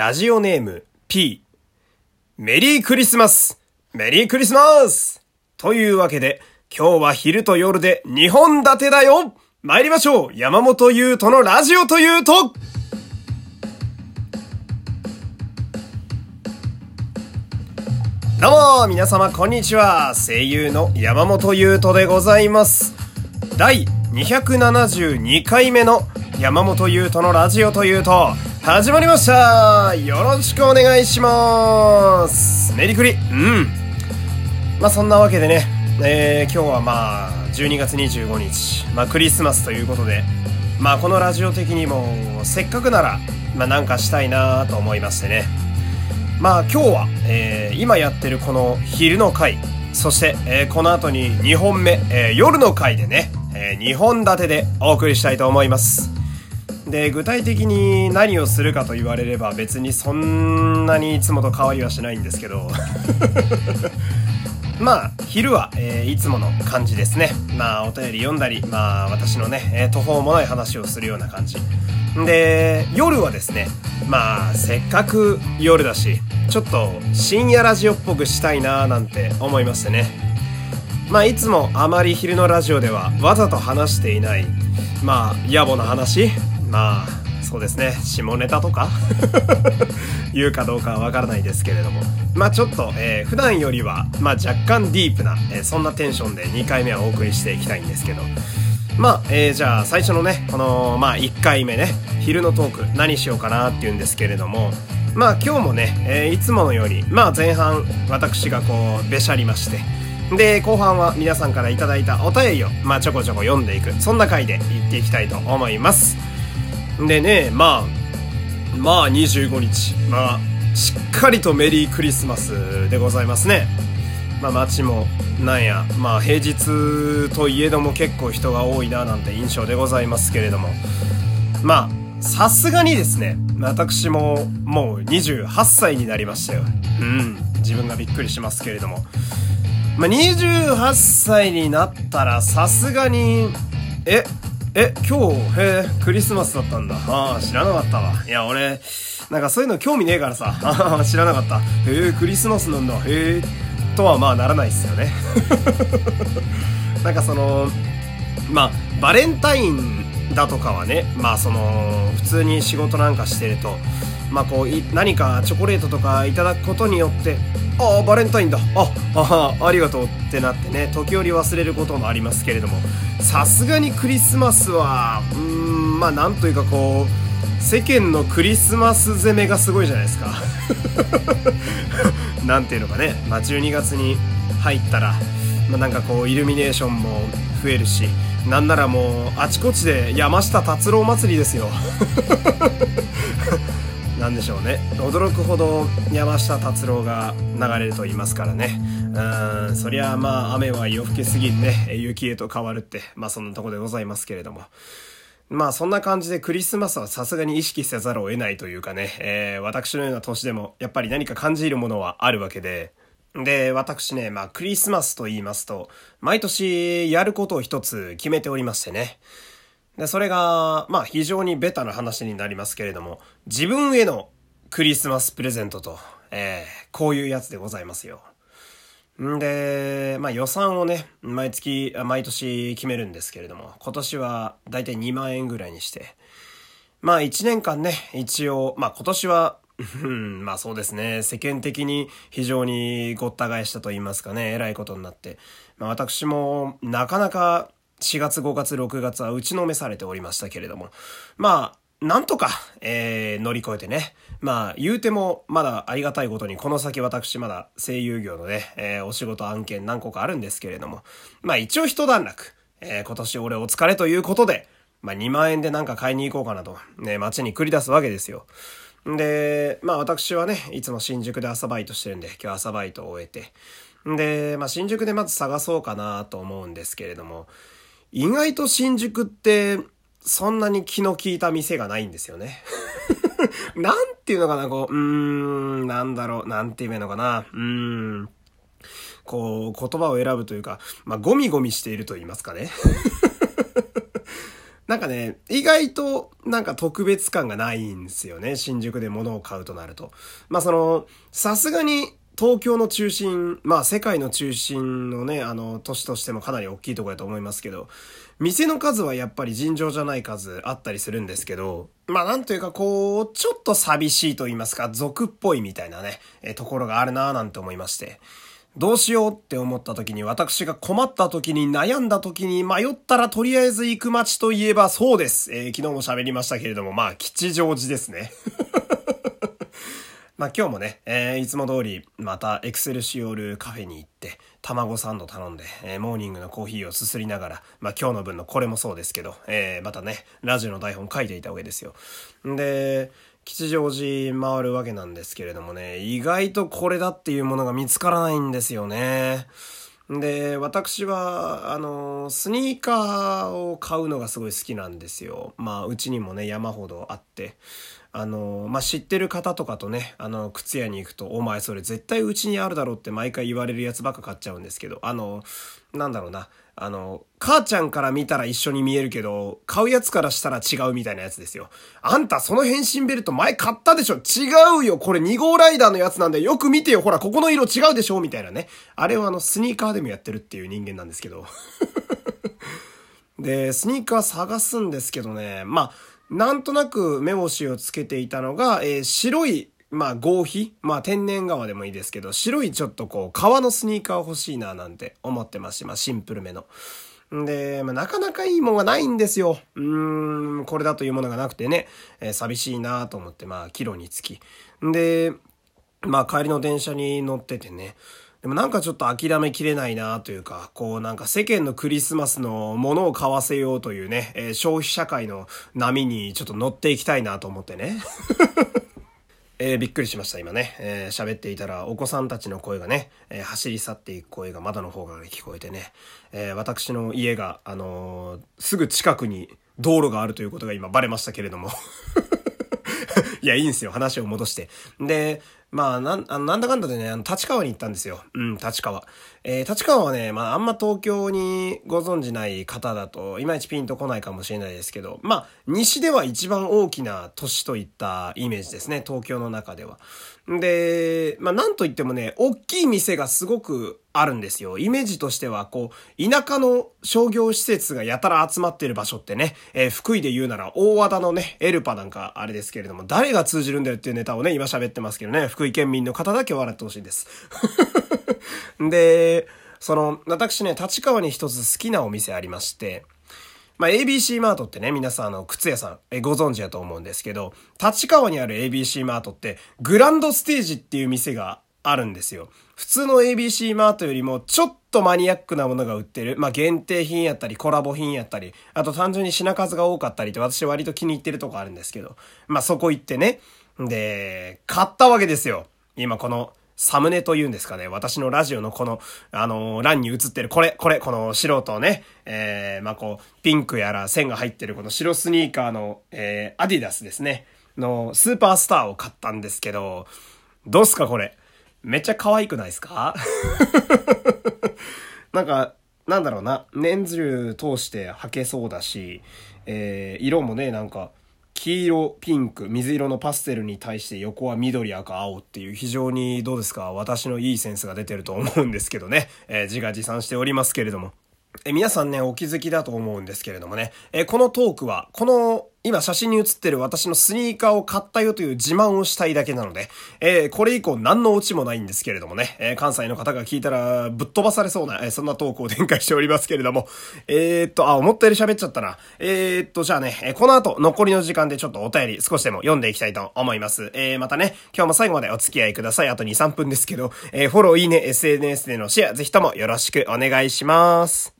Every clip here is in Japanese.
ラジオネーム P。メリークリスマス。メリークリスマス。というわけで、今日は昼と夜で2本立てだよ。参りましょう。山本優斗のラジオというと。どうも皆様こんにちは。声優の山本優斗でございます。第272回目の山本優斗のラジオというと始まりました。よろしくお願いします。メリクリ。うん。まあそんなわけでね、えー、今日はまあ12月25日、まあクリスマスということで。まあこのラジオ的にもせっかくならまあなんかしたいなと思いましてね。まあ今日は、えー、今やってるこの昼の回そして、えー、この後に2本目、えー、夜の回でね、え、2本立てでお送りしたいと思います。で具体的に何をするかと言われれば別にそんなにいつもと変わりはしないんですけど。まあ昼は、えー、いつもの感じですね。まあお便り読んだりまあ私のね、えー、途方もない話をするような感じ。で夜はですねまあせっかく夜だしちょっと深夜ラジオっぽくしたいなーなんて思いましてね。まあいつもあまり昼のラジオではわざと話していないまあ野暮な話まあそうですね。下ネタとか 言うかどうかはわからないですけれども。まあちょっと、えー、普段よりは、まあ、若干ディープな、えー、そんなテンションで2回目はお送りしていきたいんですけど。まあ、えー、じゃあ最初のねこの、まあ、1回目ね昼のトーク何しようかなっていうんですけれども。まあ今日もね、えー、いつものようにまあ前半私がこうべしゃりまして。で後半は皆さんから頂いたお便りをまあちょこちょこ読んでいく。そんな回でいっていきたいと思います。でねまあまあ25日まあしっかりとメリークリスマスでございますね。まあ街もなんやまあ平日といえども結構人が多いななんて印象でございますけれども。まあさすがにですね私ももう28歳になりましたよ。うん自分がびっくりしますけれども。まあ28歳になったらさすがにええ、今日、へえ、クリスマスだったんだ。ああ、知らなかったわ。いや、俺、なんかそういうの興味ねえからさ。ああ、知らなかった。へえ、クリスマスなんだ。へえ、とはまあならないっすよね。なんかその、まあ、バレンタインだとかはね、まあその、普通に仕事なんかしてると、まあこう、何かチョコレートとかいただくことによって、ああ、バレンタインだ。あ、ああ、ありがとうってなってね、時折忘れることもありますけれども、さすがにクリスマスは、うーん、まあなんというかこう、世間のクリスマス攻めがすごいじゃないですか。なんていうのかね、まあ12月に入ったら、まあなんかこう、イルミネーションも増えるし、なんならもう、あちこちで山下達郎祭りですよ。なんでしょうね。驚くほど山下達郎が流れると言いますからね。うんそりゃまあ雨は夜更けすぎんね。雪へと変わるってまあそんなとこでございますけれども。まあそんな感じでクリスマスはさすがに意識せざるを得ないというかね、えー、私のような年でもやっぱり何か感じるものはあるわけで、で、私ね、まあクリスマスと言いますと、毎年やることを一つ決めておりましてね。で、それが、まあ非常にベタな話になりますけれども、自分へのクリスマスプレゼントと、えー、こういうやつでございますよ。んで、まあ予算をね、毎月、毎年決めるんですけれども、今年はだいたい2万円ぐらいにして、まあ1年間ね、一応、まあ今年は、まあそうですね、世間的に非常にごった返したと言いますかね、偉いことになって、まあ私もなかなか4月5月6月は打ちのめされておりましたけれども、まあ、なんとか、えー、乗り越えてね。まあ、言うても、まだありがたいことに、この先私まだ声優業のね、えー、お仕事案件何個かあるんですけれども、まあ一応一段落、えー、今年俺お疲れということで、まあ2万円でなんか買いに行こうかなと、ね、街に繰り出すわけですよ。で、まあ私はね、いつも新宿で朝バイトしてるんで、今日朝バイトを終えて、で、まあ新宿でまず探そうかなと思うんですけれども、意外と新宿って、そんなに気の利いた店がないんですよね。なんていうのかな、こう、うーん、なんだろう、なんて言えばいいのかな、うーん。こう、言葉を選ぶというか、まあ、ゴミゴミしていると言いますかね。なんかね、意外となんか特別感がないんですよね。新宿で物を買うとなると。まあその、さすがに東京の中心、まあ世界の中心のね、あの、都市としてもかなり大きいところだと思いますけど、店の数はやっぱり尋常じゃない数あったりするんですけど、まあなんというかこう、ちょっと寂しいと言いますか、俗っぽいみたいなね、えところがあるなぁなんて思いまして。どうしようって思った時に、私が困った時に、悩んだ時に、迷ったらとりあえず行く街といえばそうです。えー、昨日も喋りましたけれども、まあ、吉祥寺ですね。まあ今日もね、えー、いつも通り、またエクセルシオールカフェに行って、卵サンド頼んで、えー、モーニングのコーヒーをすすりながら、まあ今日の分のこれもそうですけど、えー、またね、ラジオの台本書いていたわけですよ。で、吉祥寺回るわけなんですけれどもね、意外とこれだっていうものが見つからないんですよね。で、私は、あの、スニーカーを買うのがすごい好きなんですよ。まあ、うちにもね、山ほどあって。あの、まあ、知ってる方とかとね、あの、靴屋に行くと、お前それ絶対うちにあるだろうって毎回言われるやつばっか買っちゃうんですけど、あの、なんだろうな、あの、母ちゃんから見たら一緒に見えるけど、買うやつからしたら違うみたいなやつですよ。あんたその変身ベルト前買ったでしょ？違うよこれ2号ライダーのやつなんでよく見てよほらここの色違うでしょ？みたいなね。あれはあのスニーカーでもやってるっていう人間なんですけど。で、スニーカー探すんですけどね、まあ、なんとなく目星をつけていたのが、えー、白い、まあ合皮まあ天然革でもいいですけど、白いちょっとこう、革のスニーカー欲しいななんて思ってますし、まあシンプルめの。で、まあ、なかなかいいもんがないんですよ。うーん、これだというものがなくてね、えー、寂しいなと思って、まあ、キロにつき。で、まあ、帰りの電車に乗っててね、でもなんかちょっと諦めきれないなというか、こうなんか世間のクリスマスのものを買わせようというね、えー、消費社会の波にちょっと乗っていきたいなと思ってね。えー、びっくりしました、今ね。えー、喋っていたら、お子さんたちの声がね、えー、走り去っていく声が窓の方から聞こえてね、え私の家が、あのすぐ近くに道路があるということが今バレましたけれども。いや、いいんですよ。話を戻して。で、まあ、なん、あなんだかんだでね、あの、立川に行ったんですよ。うん、立川。えー、立川はね、まあ、あんま東京にご存じない方だと、いまいちピンとこないかもしれないですけど、まあ、西では一番大きな都市といったイメージですね、東京の中では。で、まあ、なんといってもね、大きい店がすごくあるんですよ。イメージとしては、こう、田舎の商業施設がやたら集まってる場所ってね、えー、福井で言うなら大和田のね、エルパなんかあれですけれども、誰が通じるんだよっていうネタをね、今喋ってますけどね、福井県民の方だけ笑ってほしいです。で、その、私ね、立川に一つ好きなお店ありまして、まあ、ABC マートってね、皆さんあの、靴屋さん、え、ご存知だと思うんですけど、立川にある ABC マートって、グランドステージっていう店があるんですよ。普通の ABC マートよりもちょっとマニアックなものが売ってる。まあ、限定品やったり、コラボ品やったり、あと単純に品数が多かったりって私割と気に入ってるとこあるんですけど、まあ、そこ行ってね。で、買ったわけですよ。今このサムネというんですかね。私のラジオのこの、あのー、欄に映ってるこれ、これ、この素人ね、えー、まあ、こう、ピンクやら線が入ってるこの白スニーカーの、えー、アディダスですね。の、スーパースターを買ったんですけど、どうすかこれ？めっちゃ可愛くないですか？なんか、なんだろうな。年中通して履けそうだし、えー、色もね、なんか、黄色、ピンク、水色のパステルに対して横は緑、赤、青っていう非常にどうですか私のいいセンスが出てると思うんですけどね。えー、自画自賛しておりますけれども。え皆さんね、お気づきだと思うんですけれどもね、えこのトークは、この今写真に写ってる私のスニーカーを買ったよという自慢をしたいだけなので、えー、これ以降何のオチもないんですけれどもね、えー、関西の方が聞いたらぶっ飛ばされそうな、えー、そんなトークを展開しておりますけれども、えー、っと、あ、思ったより喋っちゃったな。えー、っと、じゃあね、えこの後残りの時間でちょっとお便り少しでも読んでいきたいと思います。えーまたね、今日も最後までお付き合いください。あと2、3分ですけど、えーフォロー、いいね、SNS でのシェア、ぜひともよろしくお願いします。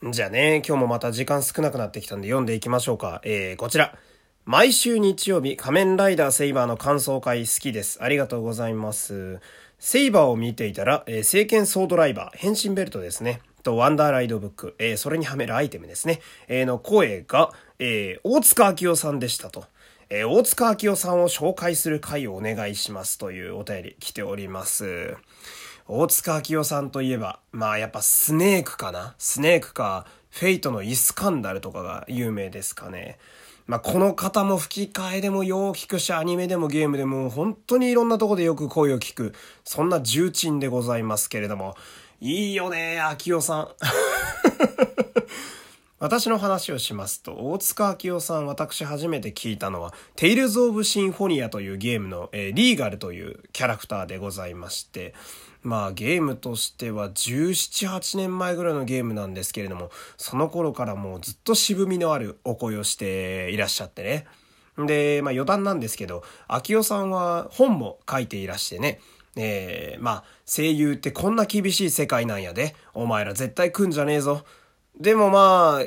じゃあね、今日もまた時間少なくなってきたんで読んでいきましょうか。えー、こちら。毎週日曜日、仮面ライダーセイバーの感想会好きです。ありがとうございます。セイバーを見ていたら、えー、聖剣ソードライバー、変身ベルトですね。と、ワンダーライドブック、えー、それにはめるアイテムですね。えー、の声が、えー、大塚明夫さんでしたと。えー、大塚明夫さんを紹介する回をお願いしますというお便り来ております。大塚明夫さんといえば、まあやっぱスネークかな？スネークか、フェイトのイスカンダルとかが有名ですかね。まあ、この方も吹き替えでもよう聞くし、アニメでもゲームでも本当にいろんなとこでよく声を聞く、そんな重鎮でございますけれども、いいよね、明夫さん。私の話をしますと、大塚明夫さん、私初めて聞いたのは、テイルズ・オブ・シンフォニアというゲームの、えー、リーガルというキャラクターでございまして、まあゲームとしては17、8年前ぐらいのゲームなんですけれども、その頃からもうずっと渋みのあるお声をしていらっしゃってね。で、まあ余談なんですけど、明夫さんは本も書いていらしてね、えー、まあ声優ってこんな厳しい世界なんやで、お前ら絶対来んじゃねえぞ。でもまあ、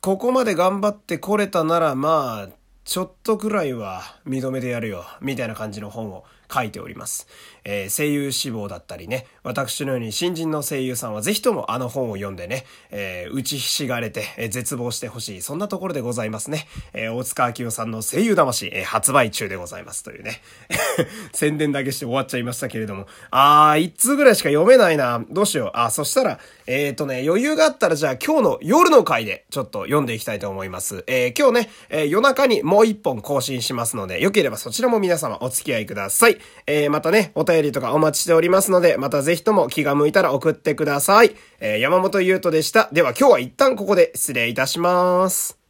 ここまで頑張ってこれたならまあ、ちょっとくらいは認めてやるよ、みたいな感じの本を書いております。えー、声優志望だったりね、私のように新人の声優さんはぜひともあの本を読んでね、えー、打ちひしがれて、えー、絶望してほしい、そんなところでございますね。えー、大塚明夫さんの声優魂、えー、発売中でございますというね。宣伝だけして終わっちゃいましたけれども。あー、一通ぐらいしか読めないな。どうしよう。あ、そしたら、えっ、ー、とね、余裕があったらじゃあ今日の夜の回でちょっと読んでいきたいと思います。えー、今日ね、えー、夜中にもう一本更新しますので、よければそちらも皆様お付き合いくださいえー、またね、お便りとかお待ちしておりますので、またぜひとも気が向いたら送ってください。えー、山本優斗でした。では今日は一旦ここで失礼いたします。